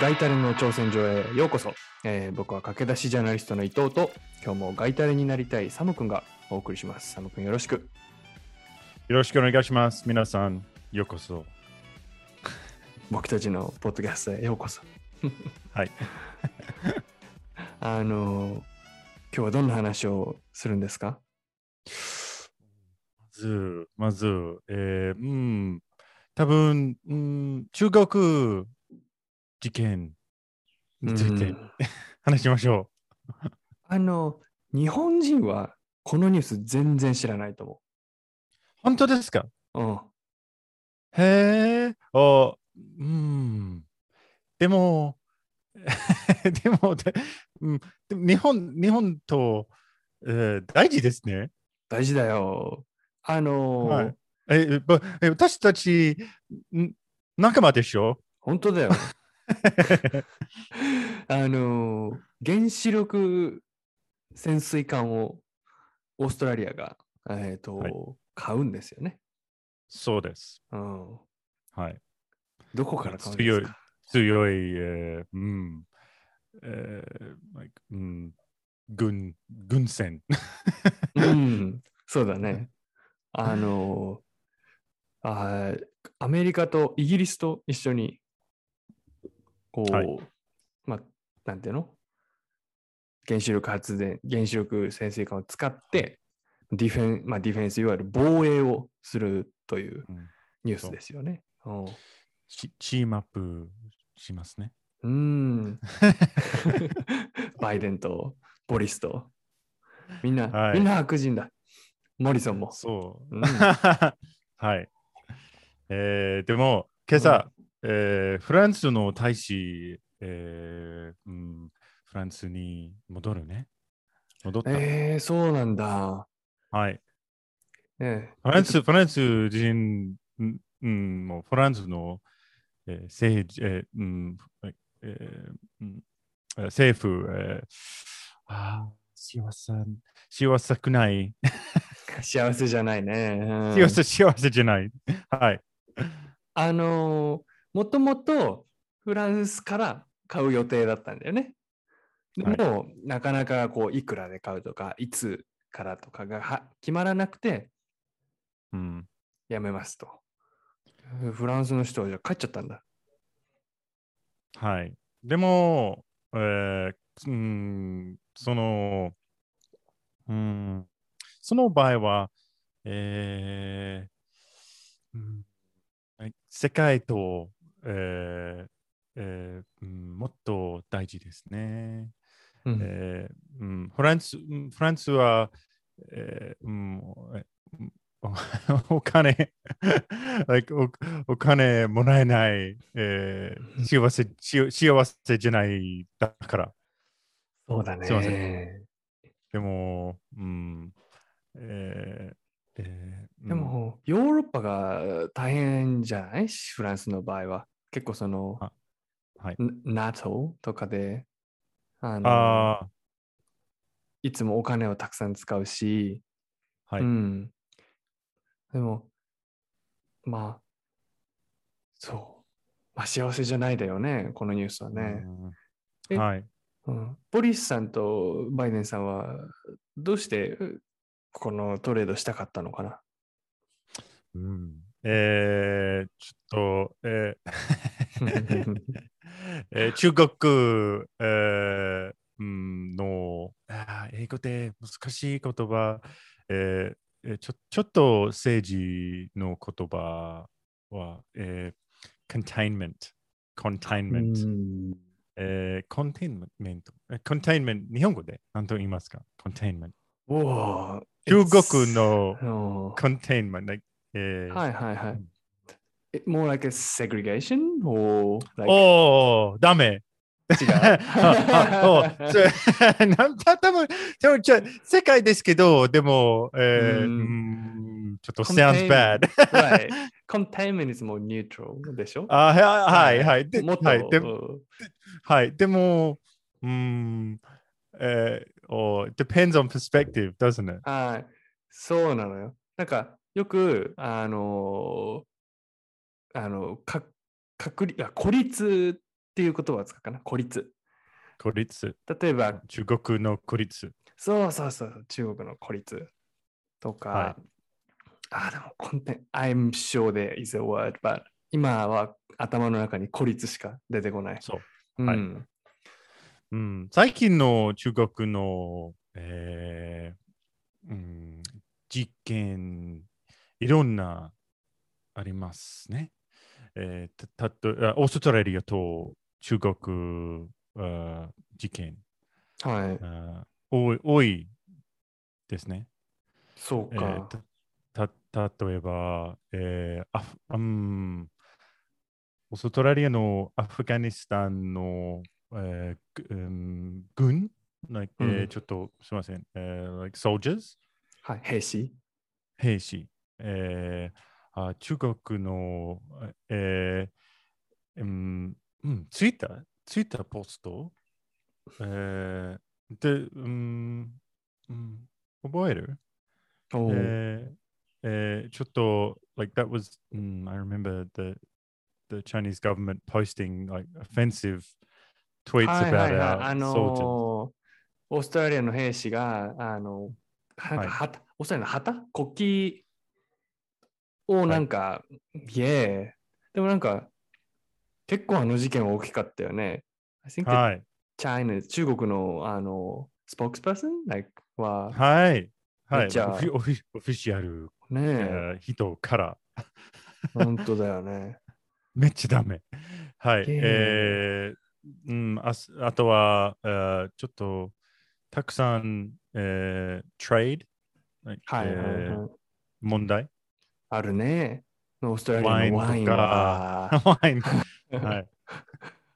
えーガイタレの挑戦状へようこそ、えー僕は駆け出しジャーナリストの伊藤と今日もガイタレになりたいサムくんがお送りしますサムくんよろしくよろしくお願いします。皆さん、ようこそ。僕たちのポッドキャストへようこそ はい。あのー今日はどんな話をするんですか？まず、まず、えー、うん、多分、うん、中国事件について。う ん話しましょあの日本人はこのニュース全然知らないとう。本当ですか？思う、へえ、あ、うん。でも、でも、でうん、でも日本、日本と、えー大事ですね。大事だよ。あのーはい。えばえ私たち、ん仲間でしょ？本当だよ あのー原子力潜水艦をオーストラリアが、えーとはい買うんですよね、そうです。うん。はい。どこから買うんですか？強い、えーうん、えー like うん、軍、軍船。うん、そうだね。あのーあーアメリカとイギリスと一緒に、こう、はいまあ、なんていうの？原子力発電、原子力潜水艦を使って、ディフェン、まあ、ディフェンス、いわゆる防衛をするといううんニュースですよね。うんチチームアップしますね。うーん。バイデンとボリスと。みんな、はいみんな悪人だ。モリソンも。そう。うん はい。えーでも、今朝、えーフランスの大使、えーうん、フランスに戻るね。戻った。えー、そうなんだ。はい。ねフランス、フランス人、うんうん、もうフランスの、えー政治、えーうんえー政府、えーあー幸せ、幸せくない。幸せじゃないね。うん幸せ、幸せじゃない。はい。あのーもともとフランスから買う予定だったんだよね。ではいも、なかなかこういくらで買うとか、いつからとかがは決まらなくて、うん、やめますと。フランスの人はじゃあ帰っちゃったんだ。はい。でも、えーうん、その、うん、その場合は、えーうんはい世界と、えーえーうん、もっと大事ですね。うんえーうん、フランスうんフランスは、えーうんえおお金 like お、お金もらえない、えー幸せし幸せじゃないだから。そうだね。でも、うんえーえーでも、ヨーロッパが大変じゃない？フランスの場合は。結構その、あはい、NATO とかで、あうんのあいつもお金をたくさん使うし、あ、はい、うん。でも、まあ、そう。まあ、幸せじゃないだよね、このニュースはね。はい。うん、ボリスさんとバイデンさんは、どうしてうこのトレードしたかったのかな？うんえー、ちょっと、えー えー、中国、えー、のあ英語で難しい言葉、えー、ち,ょちょっと政治の言葉は、えー、ええ、 containment、containment、日本語で？何と言いますか？ containment。中国の containment、えーはいはいはいうん。It more like a segregation or like おお、ダメ。違うなんた多分でもじゃあ世界ですけど、でも、えーうんうんちょっと sounds bad. right. Containment is more neutral でしょあはいはいはい。でもっと、はい、でうんはい、でも、うん、えー、お depends on perspective, doesn't it? はい。そうなのよ。なんか、よく、あのーあの、か、確率、あ孤立っていう言葉を使うかな。孤立。孤立。例えば、中国の孤立。そうそうそう、中国の孤立とか、はいあ、でも、コンテン I'm sure there is a word, but 今は頭の中に孤立しか出てこない。そう。うん、はいうん、最近の中国の、えーうん、実験、いろんなありますね。えーたたとあオーストラリアと中国あ事件はい。あ多い多いですね。えそうか。ーたた例えば、えーアフうん、オーストラリアのアフガニスタンの、えーぐうん軍、like えーうんちょっとすみません、えー like soldiers はい、兵士？兵士、えーあ中国の、えーうんうん、ツイッター、ツイッターポスト、えーで、うんうん、覚えるおーえーえーちょっと、like that was, mm, I remember the the Chinese government posting like offensive tweets はい about our soldiers. ーオーストラリアの兵士が、あの、はいオーストラリアの旗国旗をなんか、イエー。でもなんか、結構あの事件は大きかったよね。I think はい。China, 中国のあの、スポークスパーソン like は、はい。はい。じゃあオフィオフィオフィシャル、ねええ、ー人から本当だよね。めっちゃダメ。はい。えーうん、あすあとは、えーちょっとたくさん、えー、トレード、はいはいえーはい。問題？あるね。オーストラリアのワインは、ワイン。はい。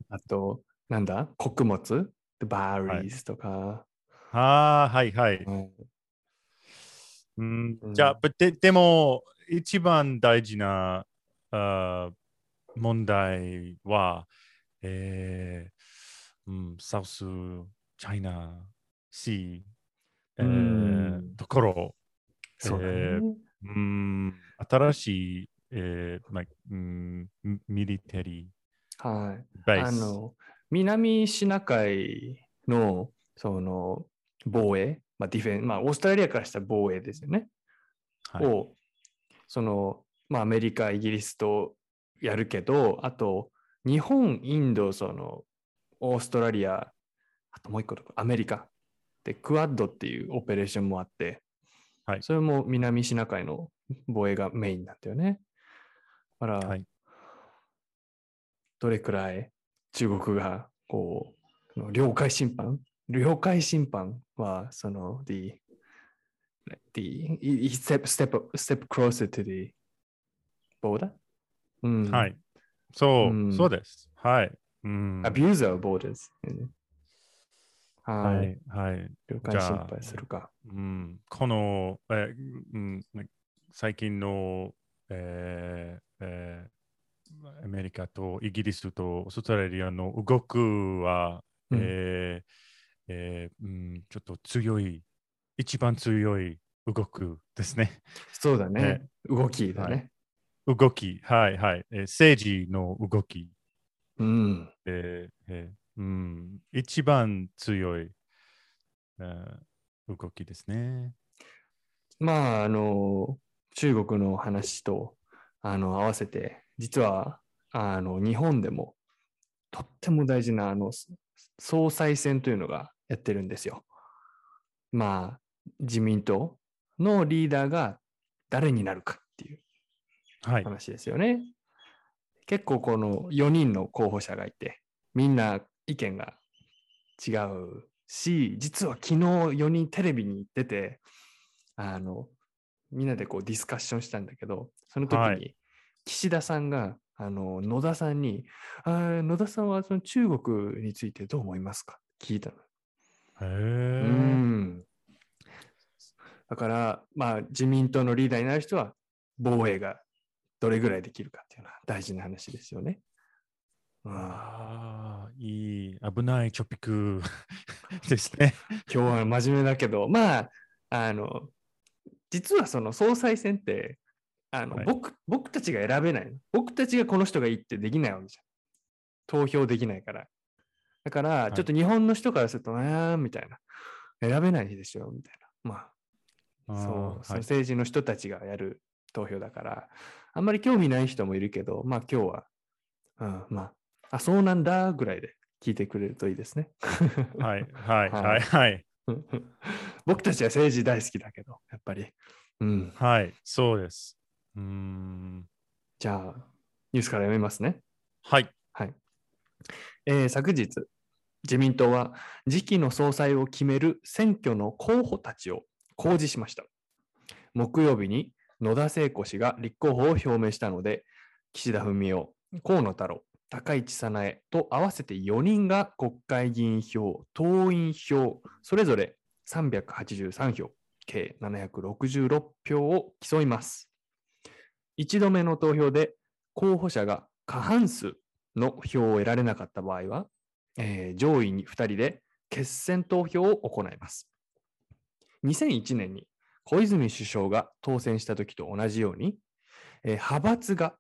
あと、なんだ？穀物？バーリーズとか。ああ、はいはい。うん。じゃあ、ででも、一番大事なあ問題は、えーうん、サウスチャイナシー、えーうん。ところ、そうだね。えーうん、新しい、えーまあうん、ミミリタリはい。ーベース。あの、南シナ海の、その、防衛、まあ、ディフェン、まあ、オーストラリアからしたら防衛ですよね。はいを、その、まあ、アメリカ、イギリスとやるけど、あと、日本、インド、その、オーストラリア、あともう一個アメリカ。で、クワッドっていうオペレーションもあって、はいそれも南シナ海の防衛がメインなんだよね。だから、はいどれくらい中国が、こう、領海侵犯領海侵犯は、その、the, the, step, step, step closer to the border? うん。はい。そう、うんそうです。はい。うん、abuse of borders. うんは。はいい。はい。領海侵犯するか。うん、この、えーうん、最近の、えーえーアメリカとイギリスとオーストラリアの動くは、うんえーえーうん、ちょっと強い、一番強い動くですね。そうだねね。動きだね。動き、はいはい。えー政治の動き、うん。えーえーうん、一番強い、えー動きですね。まあ、あの、中国の話と、あの、合わせて、実は、あの、日本でも、とっても大事な、あの、そ総裁選というのがやってるんですよ。まあ、自民党のリーダーが誰になるかっていうはい。話ですよね。結構この4人の候補者がいて、みんな意見が違うし、実は昨日4人テレビに出て、あの、みんなでこうディスカッションしたんだけど、その時はに岸田さんが、あの野田さんに、あー野田さんはその中国についてどう思いますか？聞いたの。へうーん。だから、まあ、自民党のリーダーになる人は、防衛がどれぐらいできるかっていうのは大事な話ですよね。うんああ、いい、危ないトピック ですね。今日は真面目だけど、まあ、あの、実はその総裁選って、あの、はい僕僕たちが選べないの。僕たちがこの人がいいってできないわけじ投票できないから。だから、いちょっと日本の人からすると、えーみたいな。選べないでしょみたいな。まあ、そう、そのはい政治の人たちがやる投票だから、あんまり興味ない人もいるけど、まあ今日は、うん、まあ、あ、そうなんだぐらいで聞いてくれるといいですね。はい、はい、ははいい、はい。僕たちは政治大好きだけど、やっぱり。うん。はい、そうです。うーん。じゃあ、ニュースから読みますね。はい。はい。えー昨日、自民党は次期の総裁を決める選挙の候補たちを公示しました。木曜日に野田聖子氏が立候補を表明したので、岸田文雄、河野太郎、高市早苗と合わせて4人が国会議員票、党員票、それぞれ383票、計766票を競います。一度目の投票で候補者が過半数の票を得られなかった場合は、えー上位に2人で決選投票を行います。2001年に小泉首相が当選した時と同じように、えー派閥が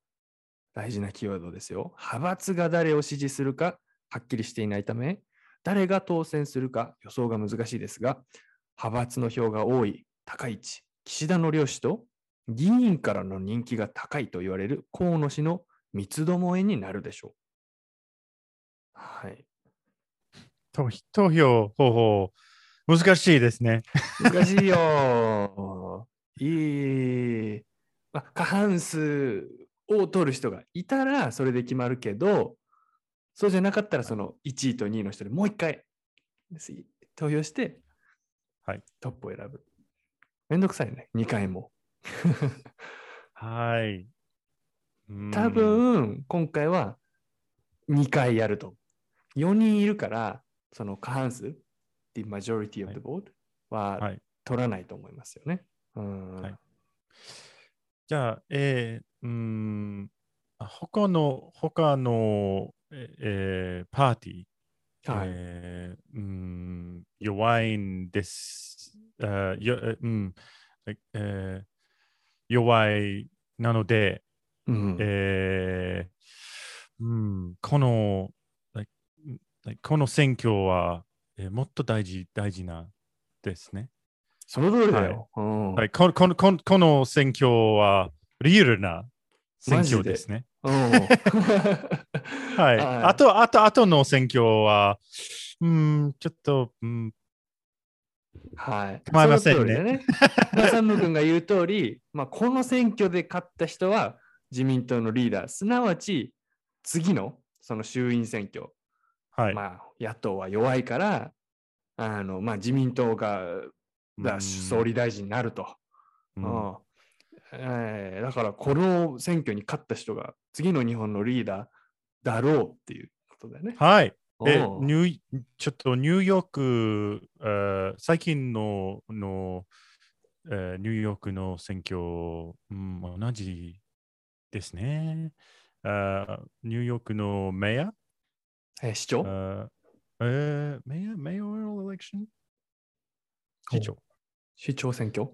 大事なキーワードですよ。派閥が誰を支持するかはっきりしていないため、誰が当選するか予想が難しいですが、派閥の票が多い高市、岸田の両氏と議員からの人気が高いと言われる河野氏の三つどもえになるでしょう。はい。投投票方法、難しいですね。難しいよ。いい。まあ、過半数を取る人がいたらそれで決まるけど、そうじゃなかったらその1位と2位の人でもう一回投票して、はいトップを選ぶ。めんどくさいね、2回も。はい。うん多、分、今回は2回やると。4人いるから、その過半数、the majority of the vote ははい。取らないと思いますよね。うんはいじゃあ、えー、うーん、あ他の、他の、ええーパーティー、はい。えーうーん、弱いんです。あよえうん。えー弱いなので、うん。えーうん、この、この選挙は、えーもっと大事、大事なですね。その通りだよ。うん。はい、このこのこのこの選挙はリアルな選挙ですね。うんはい。はいあと、あと、あとの選挙は、うん、ちょっと、うん、はい。構いませんねね。サム君が言う通り、まあ、この選挙で勝った人は自民党のリーダー、すなわち次のその衆院選挙、はい。まあ、野党は弱いから、あのまあ、自民党がだうん総理大臣になると。うんうんえーだから、この選挙に勝った人が次の日本のリーダーだろうっていうことだよね。はい。え、うんニューちょっとニューヨーク、えー最近のの、えーニューヨークの選挙、うん、同じですね。あーニューヨークのメア？えー市長？あえー、メアメア？ルエレクション市長。市長選挙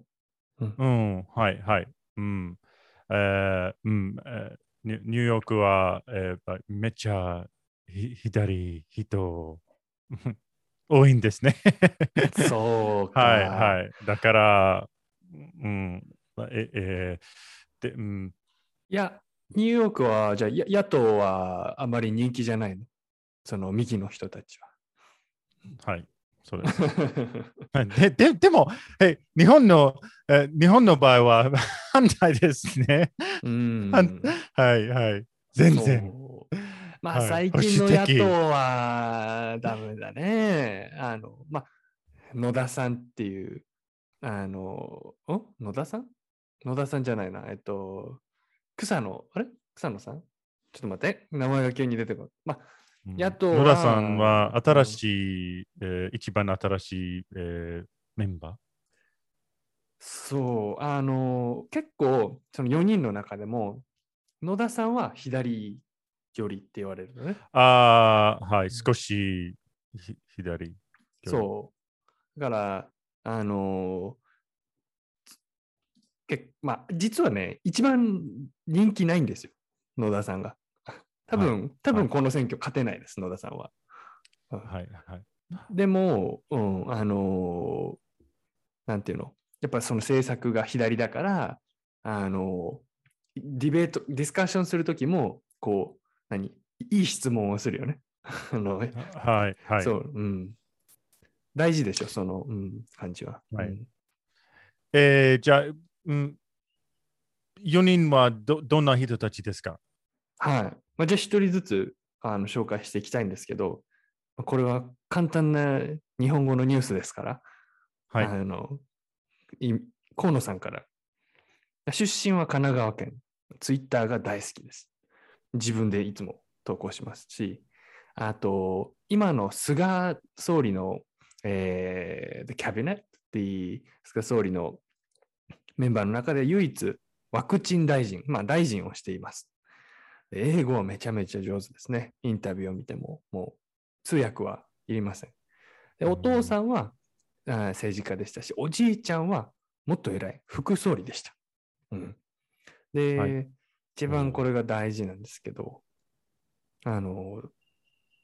うん、はい、はい。うん。えーうんえーニューヨークは、えーめっちゃひ左人多いんですね。そうか。はい、はい。だから、うん、え、えーで、うん、いや、ニューヨークは、じゃあ、や野党はあまり人気じゃないの？その右の人たちはい、そう ででででも、え日本の、え日本の場合は 反対ですね。うん。反はい、はい。全然。まあ、はい最近の野党はダメだね。あの、まあ、野田さんっていう、あの、ん野田さん？野田さんじゃないな。えっと、草野、あれ？草野さん？ちょっと待って。名前が急に出てこない。まあ、うん野田さんは新しい、えー一番新しい、えーメンバそう、あの、結構、その4人の中でも、野田さんは左寄りって言われるのね。ー。ああ、はい、少しひ左。そう。だから、あのけまあ、実はね、一番人気ないんですよ、野田さんが。多分、多分この選挙勝てないです、野田さんは。はいはい。でも、うん、あのーなんていうの、やっぱその政策が左だから、あのーディベート、ディスカッションするときも、こう、何、いい質問をするよね。あのはいはい。そう、うん。大事でしょ、その、うん、感じは。はいうんえーじゃあ、うん、4人はどどんな人たちですか？はい。まあ、じゃあ一人ずつあの紹介していきたいんですけど、まあこれは簡単な日本語のニュースですから、はい。あのい河野さんから。出身は神奈川県。ツイッターが大好きです。自分でいつも投稿しますし、あと、今の菅総理の、えー、The Cabinet、The 菅総理のメンバーの中で唯一ワクチン大臣、まあ大臣をしています。で英語はめちゃめちゃ上手ですね。インタビューを見ても、もう通訳はいりません。でお父さんはあー政治家でしたし、おじいちゃんはもっと偉い副総理でした。うん、で、はい一番これが大事なんですけど、あの、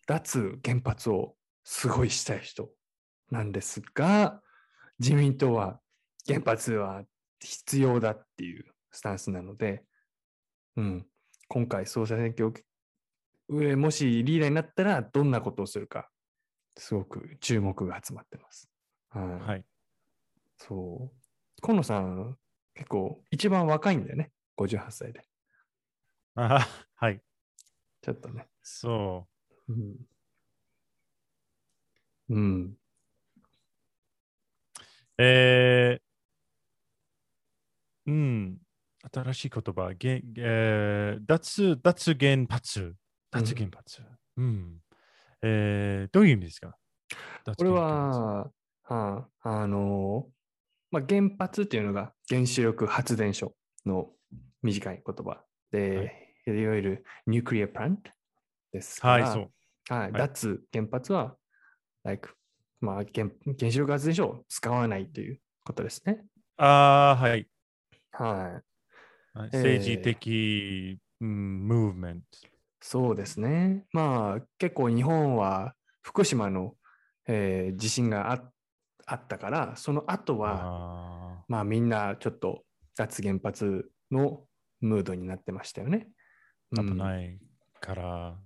脱原発をすごいしたい人なんですが、自民党は原発は必要だっていうスタンスなので、うん、今回総裁選挙を上もしリーダーになったらどんなことをするか、すごく注目が集まってます。はい。はい。そう。河野さん、結構一番若いんだよね。58歳で。あはい。ちょっとね。そうん。うん。う。えー、うん。新しい言葉。げえー、脱、脱原発。脱原発。うん。えー、どういう意味ですか？これ、は、はあ、あの、まあ、原発っていうのが原子力発電所の短い言葉で、い、わゆるニュークリアプラントですはい、そう。はい、い脱原発は、like まあ、原原子力発電所を使わないということですね。ああ、はい。はい。政治的、うん、ムーブメント。そうですね。まあ、結構日本は福島の、えー地震がああったから、その後は、あまあみんなちょっと脱原発のムードになってましたよね。危ないから。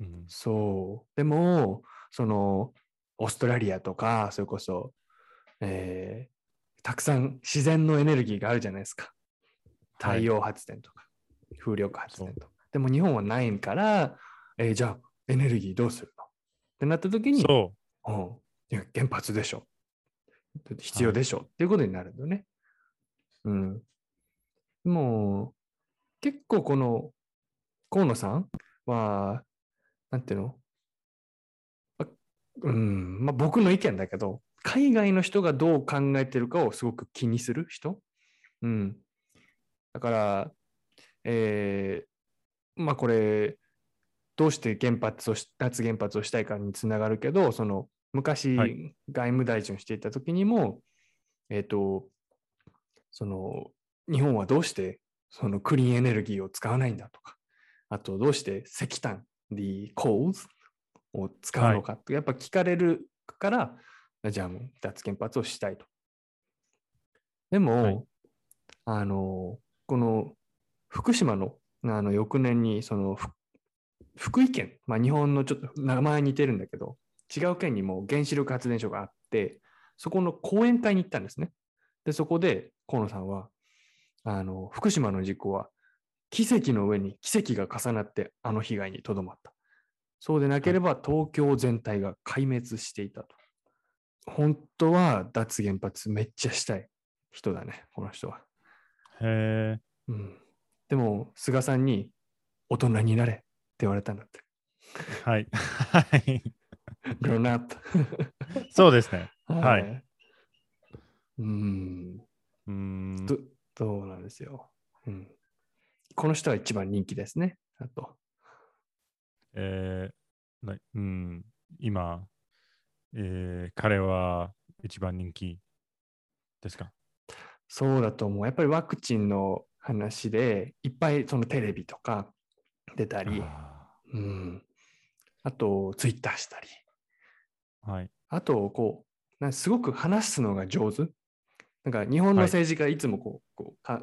うん、そう。でも、その、オーストラリアとか、それこそ、えーたくさん自然のエネルギーがあるじゃないですか。太陽発電とか、風力発電とか。でも日本はないから、えーじゃあエネルギーどうするの？ってなった時に、そうん、いや原発でしょ。必要でしょ、っていうことになるんだよね。うん。もう、結構この河野さんは、なんていうの？あうん、まあ僕の意見だけど、海外の人がどう考えてるかをすごく気にする人？うん。だから、えーまあこれ、どうして原発をし、脱原発をしたいかにつながるけど、その昔、はい。外務大臣をしていた時にも、えっ、と、その日本はどうしてそのクリーンエネルギーを使わないんだとか、あとどうして石炭、the coals を使うのかって、やっぱ聞かれるから、じゃあもう脱原発をしたいと。でも、はい。あの、この福島のあの翌年にそのふ福井県、まあ、日本のちょっと名前似てるんだけど、違う県にも原子力発電所があって、そこの講演会に行ったんですね。で、そこで河野さんは、あの、福島の事故は奇跡の上に奇跡が重なってあの被害にとどまった。そうでなければ東京全体が壊滅していたと。本当は脱原発めっちゃしたい人だね、この人は。う。へえ。うん、でも、菅さんに大人になれって言われたんだって。はい。はい。grown up そうですね。はいい。うん、うーん。どそうなんですよ、うん。この人は一番人気ですね。あと。えーなうん、今、えー彼は一番人気ですか？そうだと思う。やっぱりワクチンの話で、いっぱいそのテレビとか出たり、あうん、あとツイッターしたり、ーはい。あとこう、なすごく話すのが上手。なんか日本のはい政治家いつもこう、こうか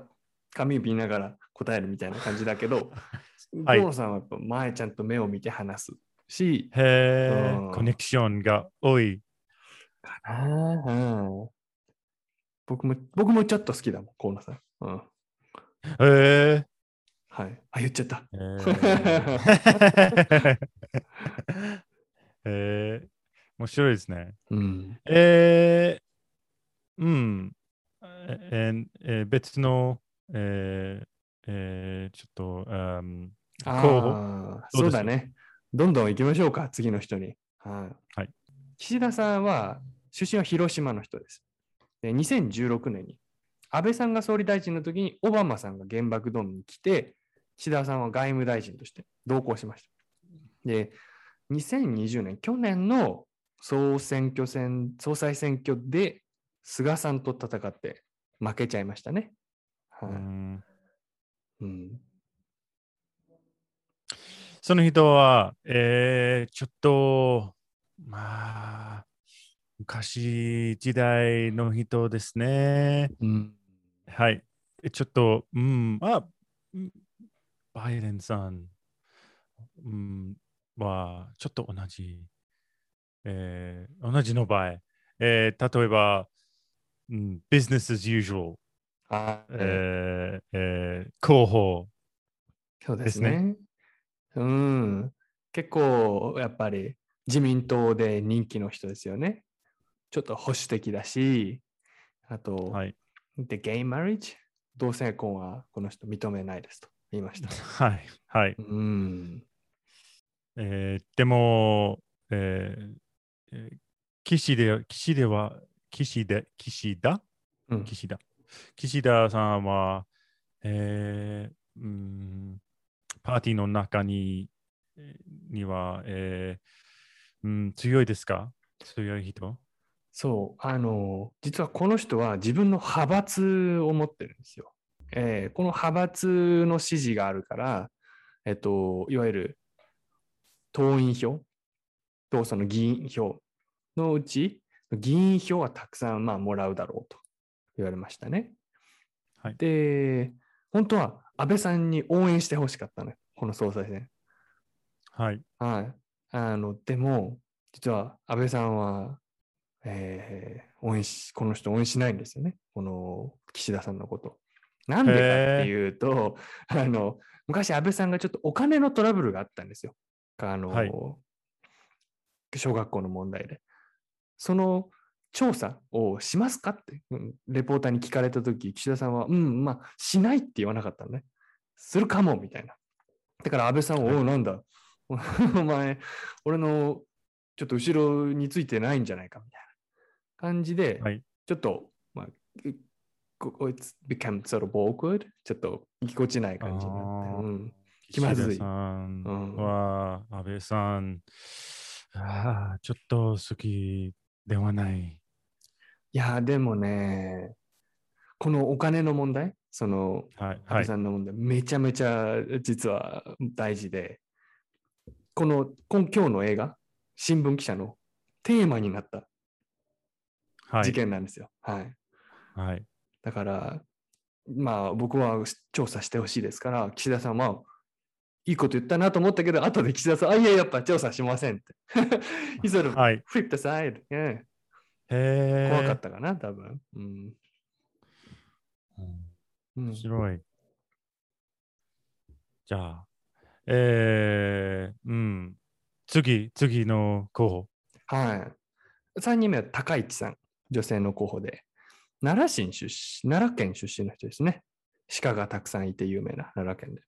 紙を見ながら答えるみたいな感じだけど、はい。河野さんはやっぱ前ちゃんと目を見て話すし、へえうん、コネクションが多い。かなうん、僕も僕もちょっと好きだもん、河野さん。うん、へえはい。あ、言っちゃった。へー へー面白いですね。うん。えー、うん。えーえー別の、えーえーちょっと、うんあ候補？そううだね。どんどん行きましょうか、次の人に。はい。はい岸田さんは、出身は広島の人です。で2016年に、安倍さんが総理大臣の時に、オバマさんが原爆ドームに来て、岸田さんは外務大臣として同行しました。で、2020年、去年の総選挙戦、総裁選挙で、菅さんと戦って負けちゃいましたね。うはいんうんその人は、えーちょっと、まあ、昔時代の人ですね。うん。はい。えちょっと、うん、まあ、うん。バイデンさん、うん、は、ちょっと同じ、えー同じの場合、えー例えば、うん、business as usual、あーえーえー候補、そうでですね。うん。結構、やっぱり自民党で人気の人ですよね。ちょっと保守的だし、あと、はい。で、ゲイマリッジ同性婚はこの人認めないですと言いました。はい。はい。うん。えーでも、えーえー岸で、岸では、岸で、岸田うん、岸田。岸田さんは、えーうん、パーティーの中にえーには、えーうん、強いですか？強い人？そう、あの、実はこの人は自分の派閥を持ってるんですよ。えーこの派閥の支持があるから、えっと、いわゆる党員票とその議員票のうち、議員票はたくさんまあもらうだろうと言われましたね。はいで、本当は安倍さんに応援してほしかったのよ、この総裁選。はい。はい。あの、でも、実は安倍さんは、えー応援し、この人応援しないんですよね。この岸田さんのこと。なんでかっていうと、あの、昔安倍さんがちょっとお金のトラブルがあったんですよ。あの、はい小学校の問題で。その調査をしますかって、うんレポーターに聞かれたとき、岸田さんは、うん、まあ、しないって言わなかったのね。するかも、みたいな。だから安倍さんは、はいおう、なんだ、お前、俺のちょっと後ろについてないんじゃないか、みたいな感じで、はい。ちょっと、まあ、いここ it's become sort of awkward ちょっとぎこちない感じになって。うん、気まずいさんうんは、安倍さん、あーちょっと好きではない。いや、でもね、このお金の問題、そのはい。安はい。倍さんの問題、めちゃめちゃ実は大事で、この今今日の映画、新聞記者のテーマになったはい。事件なんですよ。はい。はい。だから、まあ僕は調査してほしいですから、岸田さんは、いいこと言ったなと思ったけど、後で岸田さん、あ、いや、やっぱ調査しませんって。Of はい。flipped aside. Yeah. へー怖かったかな、多分。うん。うんうん面白い。じゃあ、えー、うん。次、次の候補。はい。3人目は高市さん、女性の候補で、奈良市出身、奈良県出身の人ですね。鹿がたくさんいて有名な奈良県で。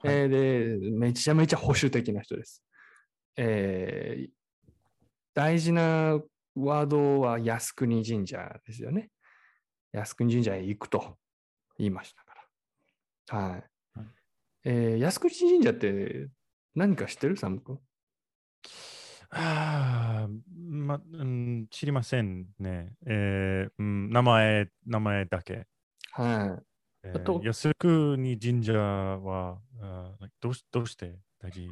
はいえーで、めちゃめちゃ保守的な人です。えー大事なワードは靖国神社ですよね。靖国神社へ行くと言いましたから。はい。はいえー靖国神社って何か知ってる？サム君ああ、ま、うん、知りませんね。えーうん、名前、名前だけ。はい。えあとー、靖国神社はあーどうしどうして大事？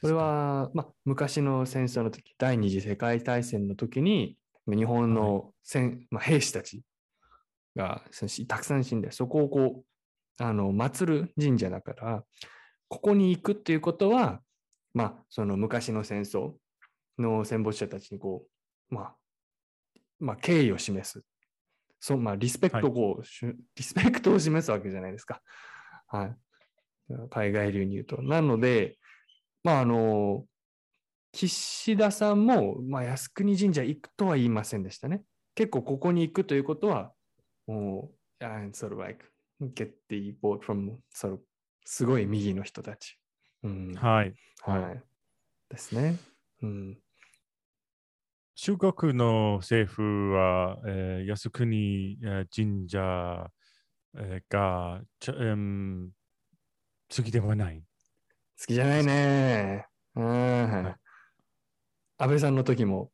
それは、まあ、昔の戦争の時、第二次世界大戦の時に、日本の戦、まあ、兵士たちがたくさん死んで、そこをこう、あの、祀る神社だから、ここに行くっていうことは、まあ、その昔の戦争の戦没者たちにこう、まあ、まあ、敬意を示す。そう、まあ、リスペクトをこう、しゅリスペクトを示すわけじゃないですか。はい。海外流に言うと。なので、まあ、あの、岸田さんも、まあ、靖国神社行くとは言いませんでしたね。結構ここに行くということは、もう、and sort of like, get the vote from, sort of, すごい右の人たち。うん。はい。はい。ですね。うん。中国の政府は、えー、靖国えー神社、えーがちょ、うん、好きではない。好きじゃないね。うん。い安倍さんの時も、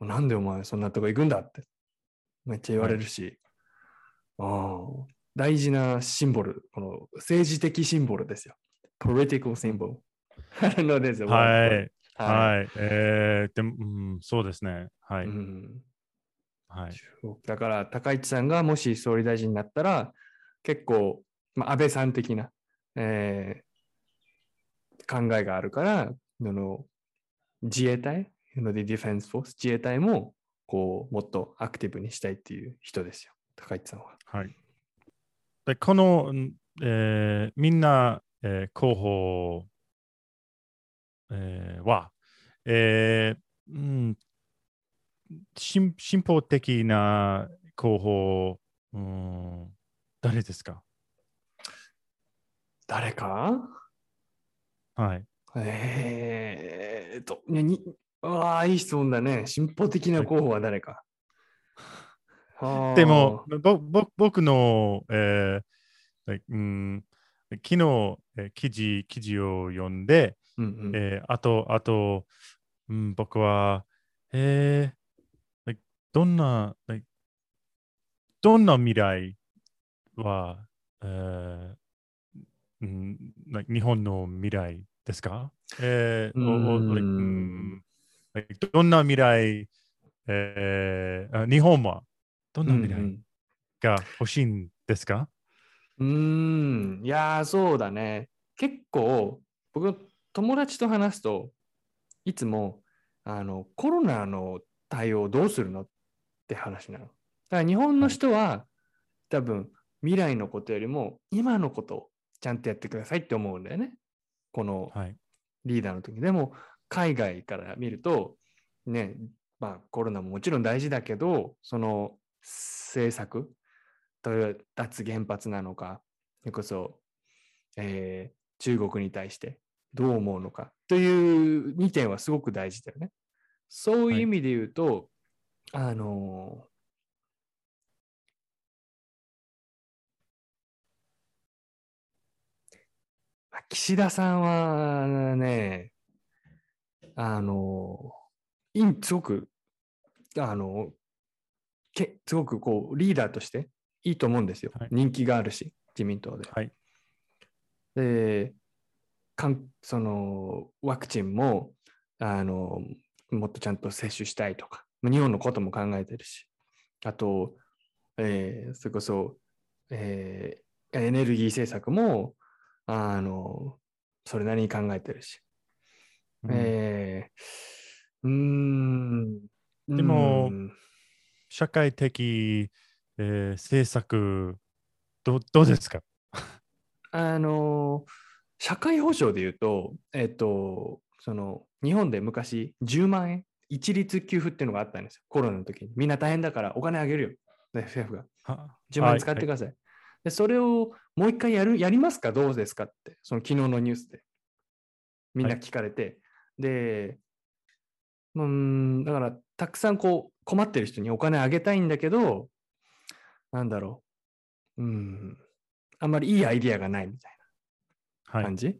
なんでお前そんなとこ行くんだって、めっちゃ言われるし、うん大事なシンボル、この政治的シンボルですよ。Political symbol あるのですよ。はい。ははい。えー、でも、うん、そうですね。はい。い。うんはい。だから、高市さんがもし総理大臣になったら、結構、まあ、安倍さん的な、えー考えがあるから、その自衛隊、のでディフェンスフォース、自衛隊もこうもっとアクティブにしたいっていう人ですよ、高市さんは。はい。で、この、んえーみんな、えー候補、えーは、えーうん、進進歩的な候補、うん、誰ですか？誰か？はい。えーっと、ねにうわあ、いい質問だね。進歩的な候補は誰か？はあでも、ぼぼ僕の、えーうん、昨日、えー記事記事を読んで、うんうん。えーあと、あと、うん、僕は、えー like どんな、like どんな未来は、えーうん like 日本の未来ですか、えーううんどんな未来、えーあ日本はどんな未来が欲しいんですか、うーん、いやー、そうだね。結構、僕、友達と話すと、いつも、あの、コロナの対応どうするのって話なの。だから日本の人は、多分、未来のことよりも、今のことをちゃんとやってくださいって思うんだよね。このはい。リーダーの時。でも、海外から見ると、ね、まあ、コロナももちろん大事だけど、その政策、脱原発なのか、それこそ、えー中国に対してどう思うのかという2点はすごく大事だよね。そういう意味で言うと、あのまあ岸田さんはね、あの、いんすごく、あの、けすごくこうリーダーとしていいと思うんですよ。はい人気があるし、自民党で。はい。で、かんそのワクチンもあのもっとちゃんと接種したいとか、まあ日本のことも考えてるし、あと、えーそれこそ、えーエネルギー政策もあのそれなりに考えてるし、うんえーうーん、でもうん社会的、えー政策ど、どうですか？あの、社会保障で言うと、えっと、その、日本で昔10万円、一律給付っていうのがあったんですよ。コロナの時に。みんな大変だからお金あげるよ。で政府が。は10万円使ってくはいださい。で、それをもう一回やる、やりますか？どうですかって、その昨日のニュースで。みんな聞かれて。で、うーん、だから、たくさんこう、困ってる人にお金あげたいんだけど、なんだろう。うん、あんまりいいアイディアがないみたいな。はい。感じ、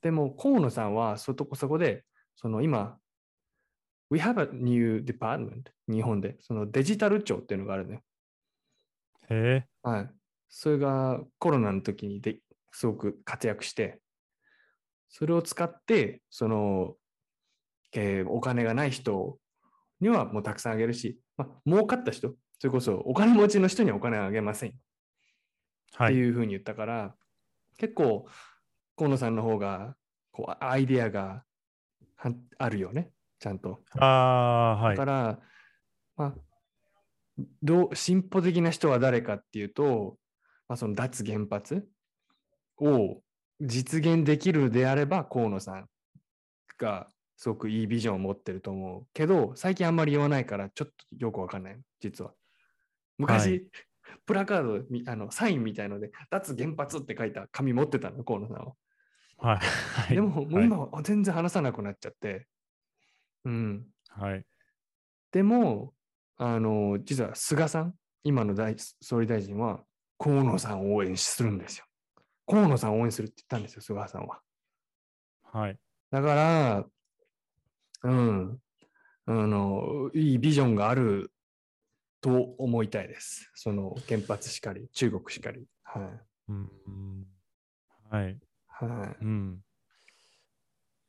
でも河野さんはそこそこでその今 We have a new department 日本で。そのデジタル庁っていうのがあるね、へはい、それがコロナの時にですごく活躍して、それを使って、その、えーお金がない人にはもうたくさんあげるし、まあ、儲かった人、それこそお金持ちの人にはお金はあげませんっはい。ていうふうに言ったから、結構河野さんの方がこうアイデアがはあるよね、ちゃんと。あはいだか。ら、まあ、どう進歩的な人は誰かっていうと、まあ、その脱原発を実現できるであれば河野さんがすごくいいビジョンを持ってると思うけど最近あんまり言わないからちょっとよくわかんない実は昔、はいプラカードみあのサインみたいので脱原発って書いた紙持ってたの河野さんははい。はいでももうはい今は全然話さなくなっちゃってうんはい。でも、あの、実は菅さん、今の大総理大臣は、河野さんを応援するんですよ。河野さんを応援するって言ったんですよ、菅さんは。はい。だから、うん、あの、いいビジョンがあると思いたいです。その原発しかり、中国しかり。はい。うんうんはい。はい。うん。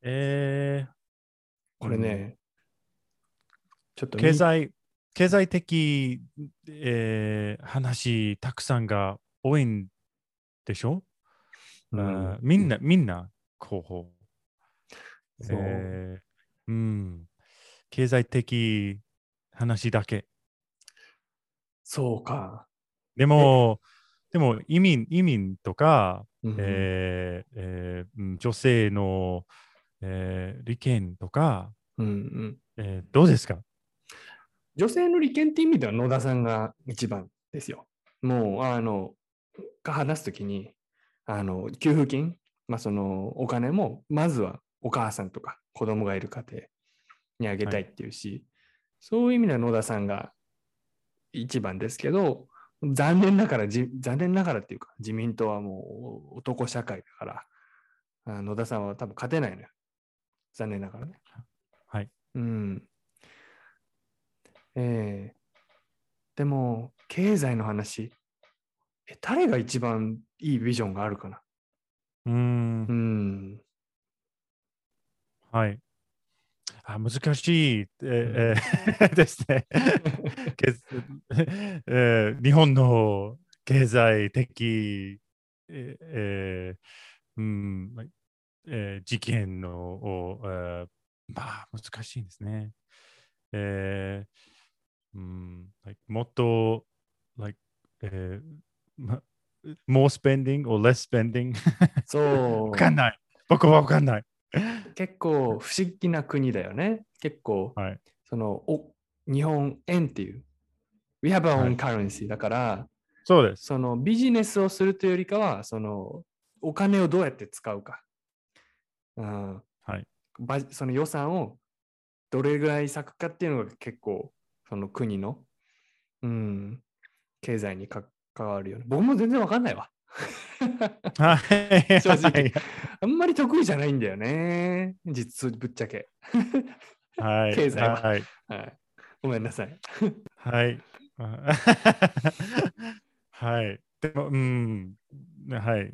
えこれね、ちょっと経済、経済的、えー話、たくさんが多いんでしょ、うんみんな、みんな候補。そうえーうん。経済的話だけ。そうか。でも、でも移民、移民とか、うんえーえーうん女性の、えー利権とか、うんうんえーどうですか？女性の利権って意味では野田さんが一番ですよ。もう、あの、が話すときに、あの、給付金、まあ、そのお金も、まずはお母さんとか子供がいる家庭にあげたいっていうし、そういう意味では野田さんが一番ですけど、残念ながらじ、残念ながらっていうか、自民党はもう男社会だから、あ野田さんは多分勝てないのよ。残念ながらね。はい。うん。ええでも、経済の話、え、誰が一番いいビジョンがあるかな？うーんう、ん。はい。あ難しい、えーえー ですね。け えー日本の経済的、えーえーうんまえー事件のを、えーまあ難しいですね。えーうん、like もっと、like えーま more spending or less spending? そわかんない。僕はわかんない。う。結構不思議な国だよね。結構、はい。その、お、日本円っていう。We have our は own い currency だから、そうです。そのビジネスをするというよりかは、そのお金をどうやって使うか。うんはい。ばその予算をどれぐらい割くかっていうのが結構その国の、うん、経済にか関わるよね。僕も全然わかんないわ。はい。正直はいあんまり得意じゃないんだよね。実ぶっちゃけ。はい。経済ははい。はい、ごめんなさい。はい。はい。でも、うん。はい。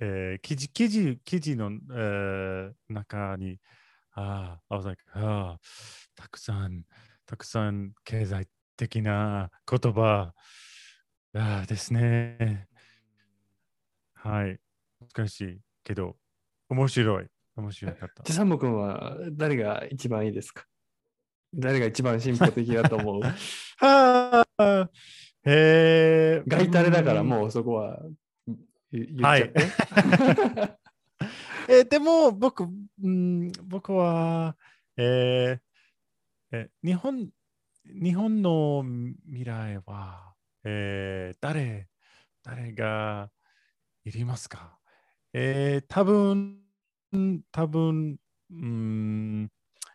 えー、記事、記事、記事の、えー中に、ああ、I was like, ああ、たくさん、たくさん経済的な言葉ああですね。はい。難しいけど、面白い。面白かった。ジサム君は誰が一番いいですか？誰が一番進歩的だと思う？はあ、へえ。ガイタレだからうんもうそこは言言っちゃって。えーでも僕、うん、僕は、えーえ日本日本の未来は、えー誰誰がいりますか、えー、多分多分、うん、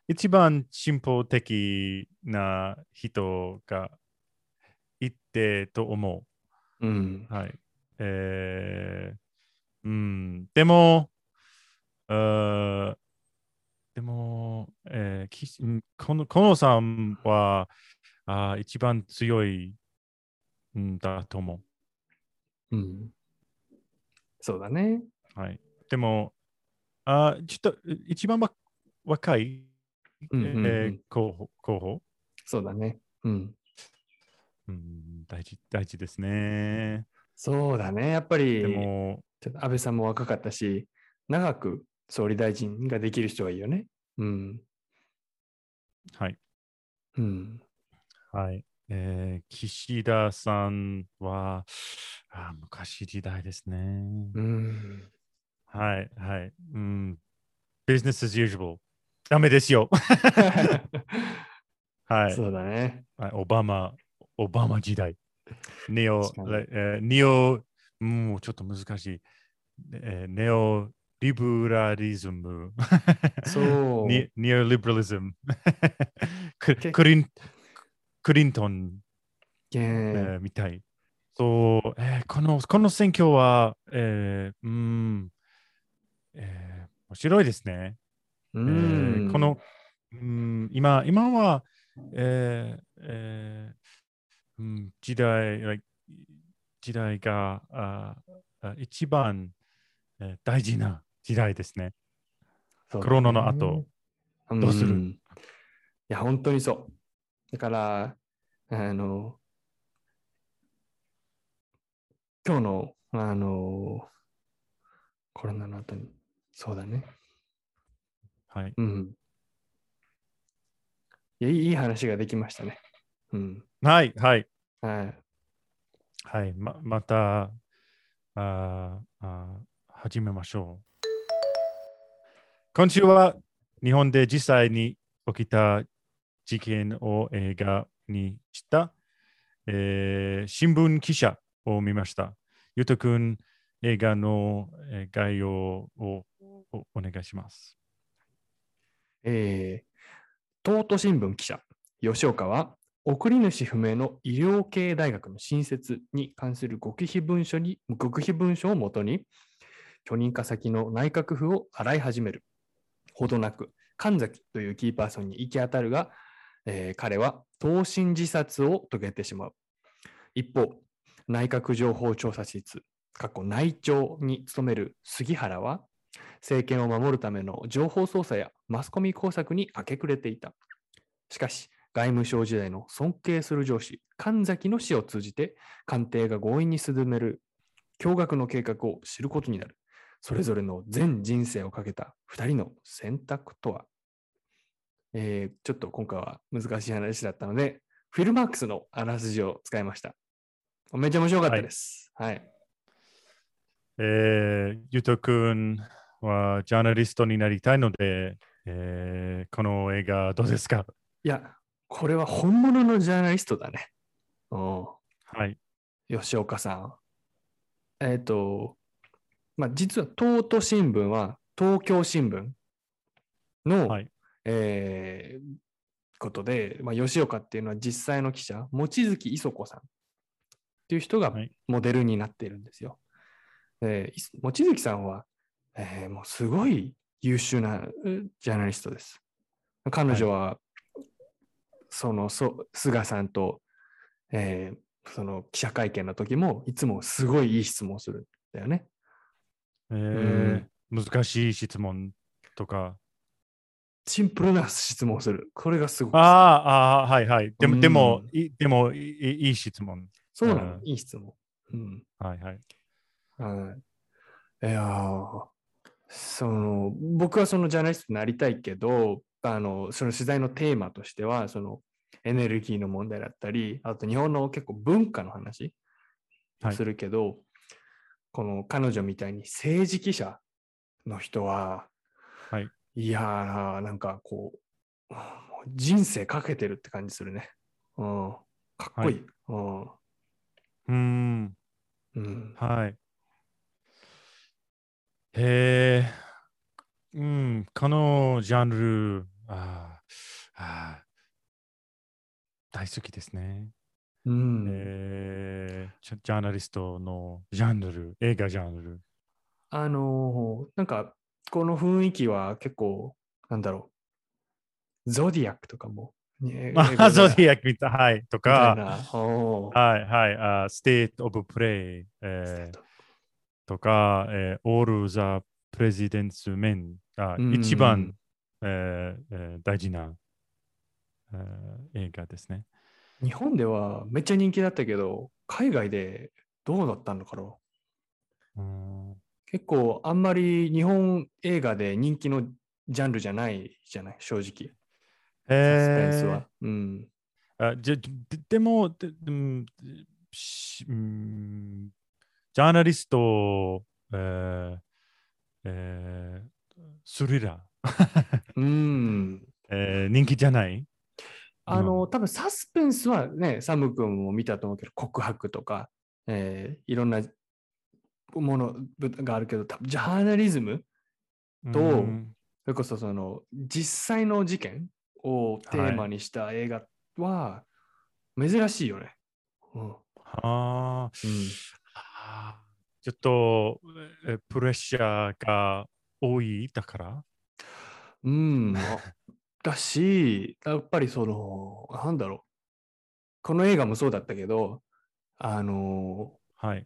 一番進歩的な人がいてと思う。うん。はい。えー、うん、でも、あーでも、えーきんこの、このさんは、あー一番強いんだと思う。うん。そうだね。はい。でも、あちょっと一番わ若い、うんうんうんえー候補候補、そうだね。うん。うん、大事大事ですね。そうだね。やっぱりで、も、安倍さんも若かったし、長く総理大臣ができる人がいいよね。うん。はい。うん。はい。えー、岸田さんは、あ昔時代ですね。うん。はい、はい。うん。business as usual。ダメですよ。はい。そうだね。はいオバマ、オバマ時代。ネオえーネオ、もうちょっと難しい。えーネオリブラリズム。そう。ネネオリブラリズム。クリンクリントン、ええーーみたい。そう、えーこの、この選挙は、えーうん、えー面白いですね。うえんーこの、うん、今今は、えーえーうん、時代、like 時代がああ一番、えー大事な時代ですね。ねコロナの後どうする？んいや、本当にそう。だから、あの、今日の、あの、コロナの後に、そうだね。はい。うん。いや、いい話ができましたね。うん。はい、はい、はい。はい。ままたあーあー始めましょう。今週は日本で実際に起きた事件を映画にした、えー新聞記者を見ました。ゆうとくん、映画の概要をおお願いします。えー、東都新聞記者、吉岡は、送り主不明の医療系大学の新設に関する極秘文書に極秘文書をもとに、許認可先の内閣府を洗い始める。ほどなく、神崎というキーパーソンに行き当たるが、えー彼は投身自殺を遂げてしまう。一方、内閣情報調査室、過去内調に勤める杉原は、政権を守るための情報操作やマスコミ工作に明け暮れていた。しかし、外務省時代の尊敬する上司、神崎の死を通じて、官邸が強引に進める驚愕の計画を知ることになる。それぞれの全人生をかけた2人の選択とは、えーちょっと今回は難しい話だったので、フィルマークスのあらすじを使いました。めっちゃ面白かったです。はい。えーゆうとくんはジャーナリストになりたいので、えーこの映画どうですか？いや、これは本物のジャーナリストだね。うん。はい。吉岡さん。えっ、と、まあ、実は東都新聞は東京新聞の、はい。えーことで、まあ、吉岡っていうのは実際の記者、望月磯子さんっていう人がはいモデルになっているんですよ。えーいす望月さんは、えーもうすごい優秀なうジャーナリストです。彼女は、そのそ菅さんと、えーその記者会見の時もいつもすごいいい質問をするんだよね。えー難しい質問とか。シンプルな質問をする。これがすごくああ、はいはい。でも、うんでも、いでもいい、いい質問。そうなの、うんいい質問。うんはいはい。はい。いやーその、僕はそのジャーナリストになりたいけど、あの、その取材のテーマとしては、そのエネルギーの問題だったり、あと日本の結構文化の話はいするけど、この彼女みたいに政治記者の人は、はい、いやー、なんかこう、人生かけてるって感じするね。うん、かっこいい。うんうーん。うんはい。へえ。うん。このジャンル、あーあー大好きですね。うんえージャジャーナリストのジャンル、映画ジャンル。あのーなんか、この雰囲気は結構、なんだろう、ゾディアックとかも。ねま あ、ゾディアックみたい。はい。とか、はい、はい。あ State of Play、えーとか、えー、 All the President's Men がうん。一番、えーえー大事な、えー映画ですね。日本ではめっちゃ人気だったけど、海外でどうだったのかな。うん結構あんまり日本映画で人気のジャンルじゃないじゃない、正直。サスペンスは。うん。あじゃででもで、うんしうんジャーナリスト、えーえースリラー、うん。えー人気じゃない？あの、多分サスペンスはね、サム君も見たと思うけど、告白とか、えーいろんなものがあるけど、多分ジャーナリズム、とうんそれこそその実際の事件をテーマにした映画は珍しいよね。うん。あーうんあーちょっとえープレッシャーが多いだから？うん、あだし、やっぱりその、なんだろう。この映画もそうだったけど、あの、はい。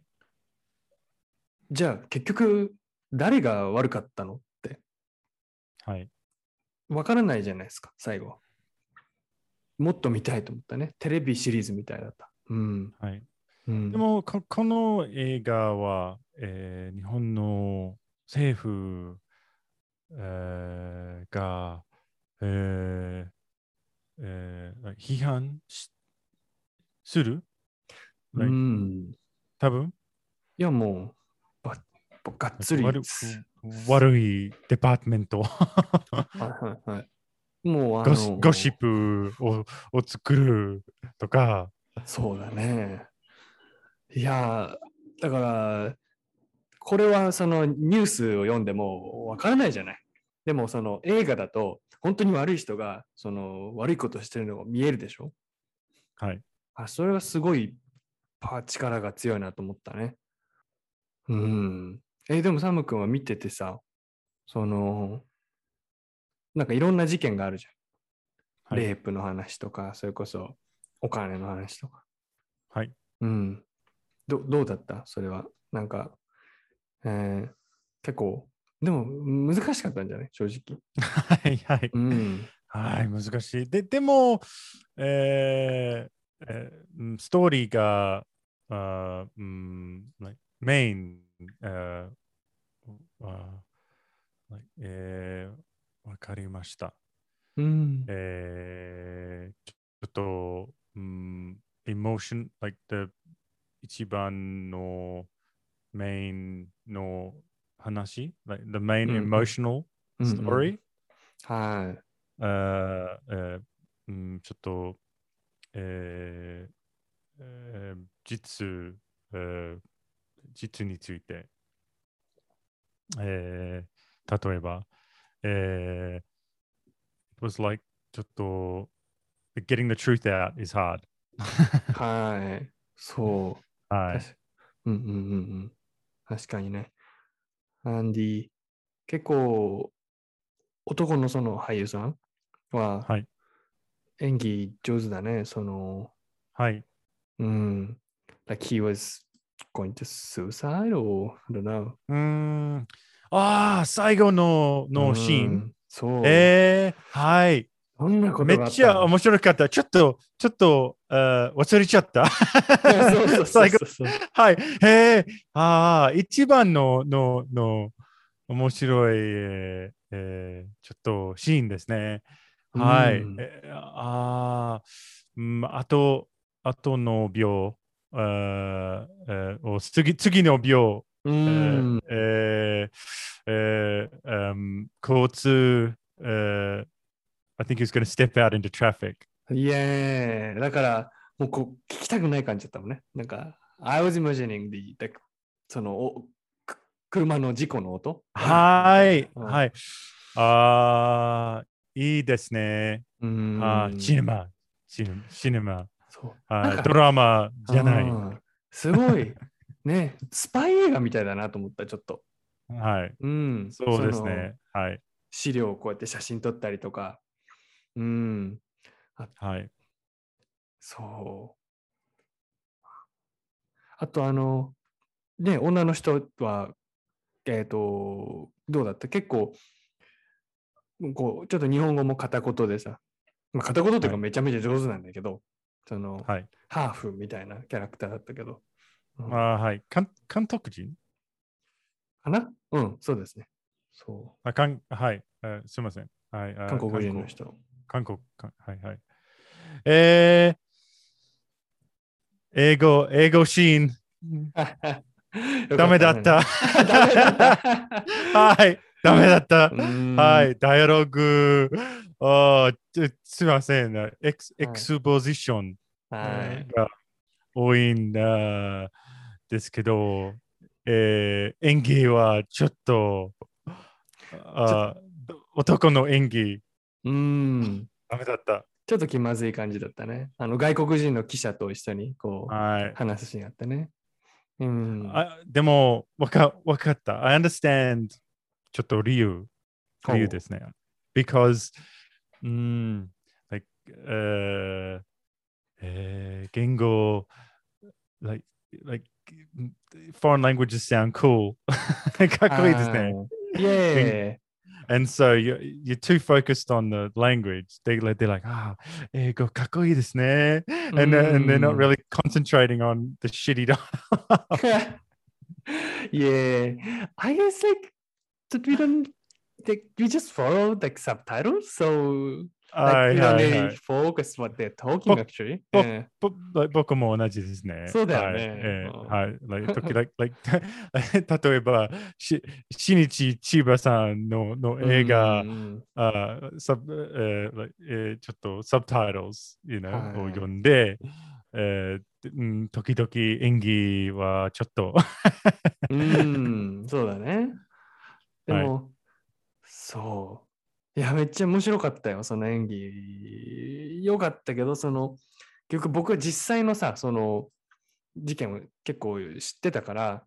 じゃあ結局誰が悪かったのってはい。わからないじゃないですか、最後。もっと見たいと思ったね。テレビシリーズみたいだった。うん。はい。うん、でもこ、この映画は、えー日本の政府、えーが、えーえー批判しする、うん。多分？いや、もう、ばがっつり。悪いデパートメントはいはいはい。もう、あゴシのゴシップをを作るとか、そうだね。いやー、だから、これはそのニュースを読んでもわからないじゃない。でもその映画だと、本当に悪い人がその悪いことしてるのが見えるでしょ？はい。あ、それがすごいパ力が強いなと思ったね。うん。え、でもサム君は見ててさ、その、なんかいろんな事件があるじゃん。はいレイプの話とか、それこそお金の話とか。はい。うん。どどうだった？それは。なんか、えー結構、でも難しかったんじゃない？正直。はい。はい。うん。はい、難しい。で、でも、えーえーうんストーリーが、あーうんメイン、えーあー like えーわかりました。うん。えーちょっと、うん、emotion, like the 一番のメインの話、like the main うんうん emotional うんうん story、はい。えーえーうん、ちょっと、えーえー実、えー実について、えー例えば、えー it was like ちょっと getting the truth out is hard はい。そう。はいうんうんうんうん。確かにね。アンディ、結構、男のその俳優さんははい演技上手だね。その、はいうん。Like he was going to suicide or I don't know. うーんああ最後ののシーン、うんそう。えー、はいどんなことめっちゃ面白かった。ちょっと、ちょっと、忘れちゃった。最後。はい。へえ、ああ、一番の、の、の、面白い、えーえーちょっとシーンですね。はい。うんえーああ、うん、あと、あとの秒、あーえーお次次の秒、うえんー。えーえーうん交通、えー I think he's going to step out into traffic. いえ、だから、もうこう聞きたくない感じだったもんね。なんか、I was imagining the, the そのおく車の事故の音。はい、うんはい。ああ、いいですね。うん。あーシネマ、シネシネマ、はい、ドラマじゃない。うんすごい、ね、スパイ映画みたいだなと思った、ちょっと。はい、うん。そうですのね。はい。資料をこうやって写真撮ったりとか。うん。はい。そう。あと、あの、ね、女の人は、えっ、と、どうだった？結構、こう、ちょっと日本語も片言でさ、まあ、片言というかはいめちゃめちゃ上手なんだけど、その、はい。ハーフみたいなキャラクターだったけど、うんあーはい。監監督人かな？うん、そうですね。そあかんはい、あすみません。はい、う。あ韓国人の。人。韓国、はいはい。えー、英語、英語シーン。ダメだった。はい、ダメだった。うんはい、ダイアログ、あすみません。エクスエクスポジションはい。が多いんだですけど、えー演技はちょっと、あ男の演技、うん。ダメだった。ちょっと気まずい感じだったね。あの外国人の記者と一緒にこうはい。話すシーンがあってね。うん。あでも、わかわかった。I understand ちょっと理由、理由ですね。Because、うん、like、uh, mm, Because, eh, like foreign languages sound cool. かっこいいですね。Yeah. And so you're, you're too focused on the language. They, they're like, ah, oh, 英語かっこいいですね。Mm. And, and they're not mm. really concentrating on the shitty dialogue. yeah. I guess like that we don't like we just follow like subtitles. So は like い we は don't いは really い focus what they're talking actually. ぼ Yeah. ぼ僕も同じですね。そうだよねはいはい。like 時々、like 例えば、ししにち千葉さんのの映画、うんあサブえー like えーちょっとサブタイトルズ、you know はいを読んで、えーうん、時々演技はちょっとうん、そうだね。ではいも、そう。いや、めっちゃ面白かったよ、その演技。よかったけど、その、結局僕は実際のさ、その事件を結構知ってたから、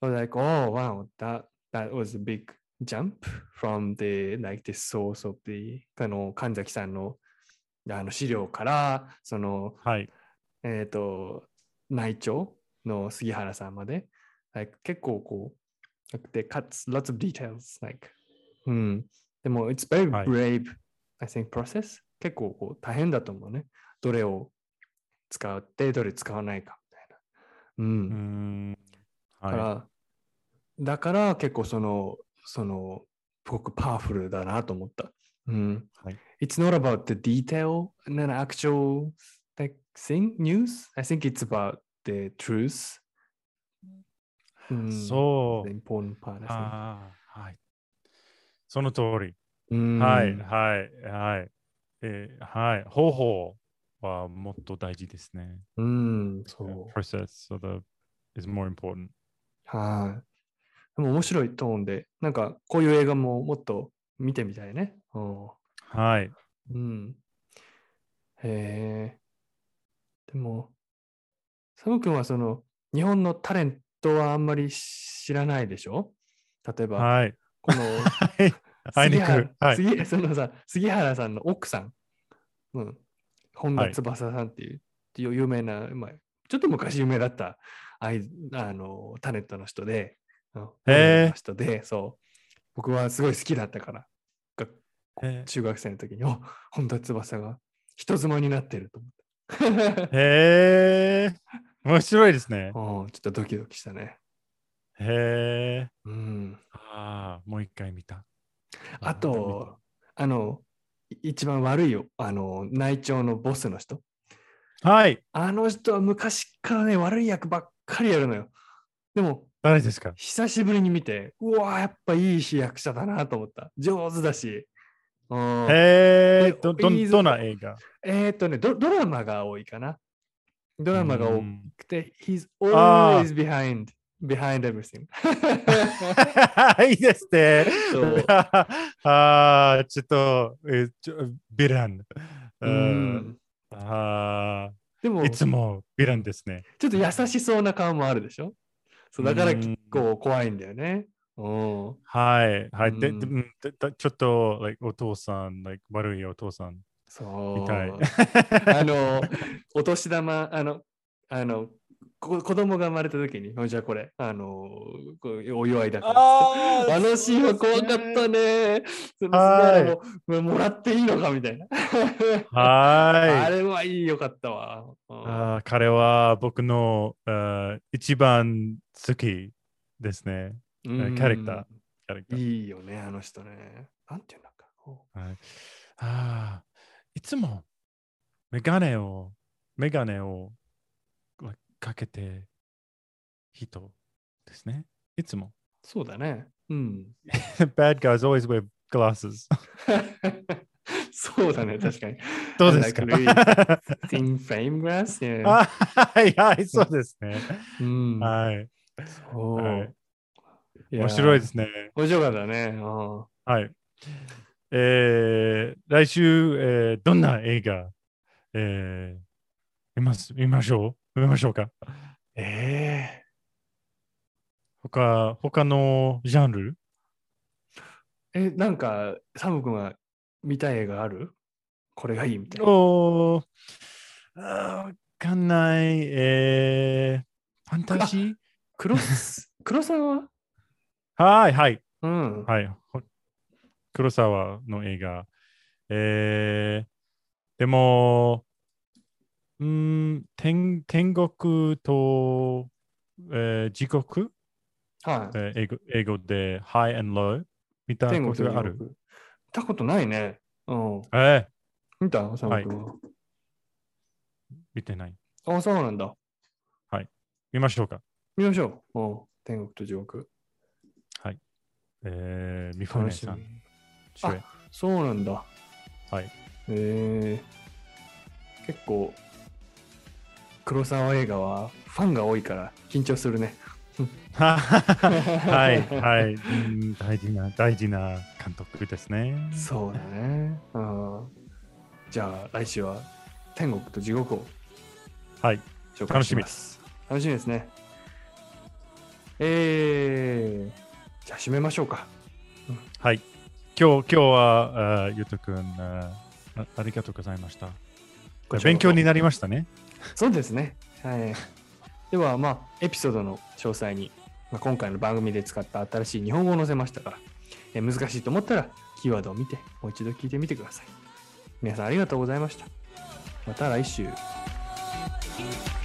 I was like, oh, wow, that, that was a big jump from the, like, the source of the, あの、神崎さんのあの資料から、その、はい。えっ、と、内調の杉原さんまで、like, 結構こう、like, they cut lots of details, like, うん。でも、it's very はい brave, I think, process. 結構こう大変だと思うね。どれを使って、どれ使わないかみたいな。う。うんん。はだから、だから結構その、その、すごくパワフルだなと思った。うん。はい It's not about the detail and an actual like thing, news. I think it's about the truth. うんい。そう。その通り。うんはい、はい、はい。えーはい。方法はもっと大事ですね。うん、そう。process the is more important. はい。でも面白いトーンで、なんかこういう映画ももっと見てみたいね。うんはい。うん。へえ。でも、サム君はその日本のタレントはあんまり知らないでしょ？例えば、はい。この 杉原く。はい。杉そのさ杉原さんの奥さん、うん、本田はい翼さんっていう、有有名な、まあ、ちょっと昔有名だったあのタレントの人で、人で、そう、僕はすごい好きだったから、中学生の時に、お本田翼が人妻になってると思って。へえ。面白いですね。うんちょっとドキドキしたね。へえ。うん、ああ、もう一回見た。あと、あの、い一番悪いよ、あの、内調のボスの人。はい。あの人は昔からね、悪い役ばっかりやるのよ。でも、誰ですか？久しぶりに見て、うわーやっぱいい役者だなと思った。上手だし。うんへえ。でど、どどんな映画？えーっとねド、ドラマが多いかな。ドラマが多うんくて、he's always behind, behind everything. いいですね。ああ、ちょっと、えちょヴィラン。ううんん、あでもあ、いつもヴィランですね。ちょっと優しそうな顔もあるでしょ？そうだからうん結構怖いんだよね。うん。はい、はい。で、うんでうんでだちょっと、like、お父さん、like、悪いお父さんそう。あの、お年玉、あの、あの、こ子供が生まれた時に、じゃあこれ、あの、こうお祝いだから。あ あのシーンは怖かったね。そのはいもうもらっていいのかみたいな。はあい。れはいいよかったわ。うんあー彼は僕のあー一番好きですね。うんキャラクターいいよね、あの人ね。なんていうんだっけ。こはい、あーいつもメガネを、メガネをわかけて人ですね。いつも。うそうだね。うん。Bad guys always wear glasses. そうだね、確かに。どうですか？thin frame glass? はいはい、そうですね。うん。はい。そうはいや面白いですね。面白かったね。うんはい。えー、来週、えーどんな映画、えー見ます見ましょう？見ましょうか？え他、他のジャンル？ええ、なんか、サム君が見たい映画ある？これがいいみたいな。おわかんない。えー、ファンタジー？黒ス、黒沢はいはい。うん。はい。ほ黒沢の映画。えー、でも、うーん天、天国と、えー地獄、はい。えー英語英語で High and Low 見たことがある？見たことないね。うん。えー、見た？サム君は。見てない。あ、そうなんだ。見ましょうか。見ましょう。うん。天国と地獄。えー、ミファネさん。主演そうなんだ。はい。えー、結構、黒沢映画はファンが多いから緊張するね。はい、はい、うん大事な、大事な監督ですね。そうだね。うん、じゃあ来週は天国と地獄をはい、紹介します。楽しみですね。えー、じゃあ締めましょうか。はい。今日、今日は、あゆうとくんああ、ありがとうございました。勉強になりましたね。そうですね。はい。では、まあ、エピソードの詳細に、まあ、今回の番組で使った新しい日本語を載せましたから、えー難しいと思ったら、キーワードを見て、もう一度聞いてみてください。皆さんありがとうございました。また来週。「